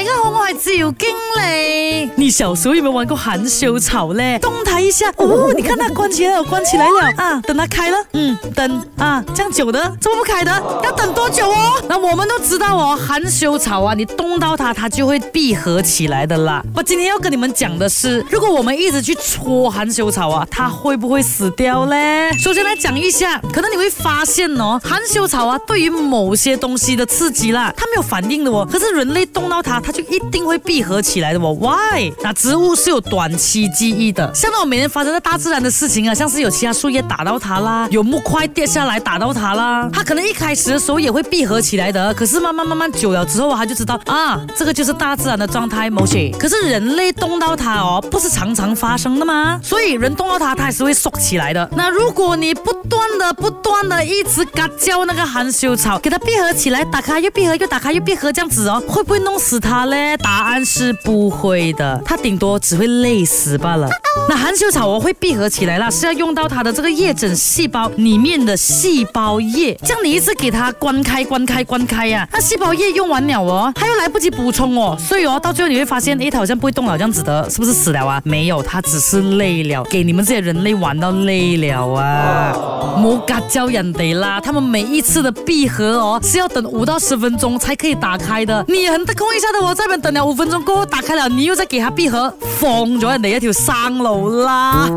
大家好，我系赵经理。你小时候有有玩过含羞草呢？动它一下，哦，你看它关起来了，关起来了啊！等它开了，嗯，等啊，这样久的，怎么不开的？要等多久哦？那我们都知道哦，含羞草啊，你动到它，它就会闭合起来的啦。我今天要跟你们讲的是，如果我们一直去戳含羞草啊，它会不会死掉嘞？首先来讲一下，可能你会发现哦，含羞草啊，对于某些东西的刺激啦，它没有反应的哦。可是人类动到它。它就一定会闭合起来的哦。Why？那植物是有短期记忆的，像那种每天发生在大自然的事情啊，像是有其他树叶打到它啦，有木块掉下来打到它啦，它可能一开始的时候也会闭合起来的。可是慢慢慢慢久了之后，它就知道啊，这个就是大自然的状态，某些。可是人类动到它哦，不是常常发生的吗？所以人动到它，它还是会缩起来的。那如果你不断的、不断的、一直嘎叫那个含羞草，给它闭合起来，打开又闭合，又打开又闭合这样子哦，会不会弄死它？呢，答案是不会的，它顶多只会累死罢了。那含羞草，我会闭合起来啦，是要用到它的这个叶枕细胞里面的细胞液，这样你一次给它关开、关开、关开呀，那细胞液用完了哦，它又来不及补充哦，所以哦，到最后你会发现，诶，它好像不会动了，这样子的，是不是死了啊？没有，它只是累了，给你们这些人类玩到累了啊。莫嘎叫人得啦，他们每一次的闭合哦，是要等五到十分钟才可以打开的，你很空一下的。我这边等了五分钟，过后打开了，你又再给他闭合，放咗人哋一条生路啦。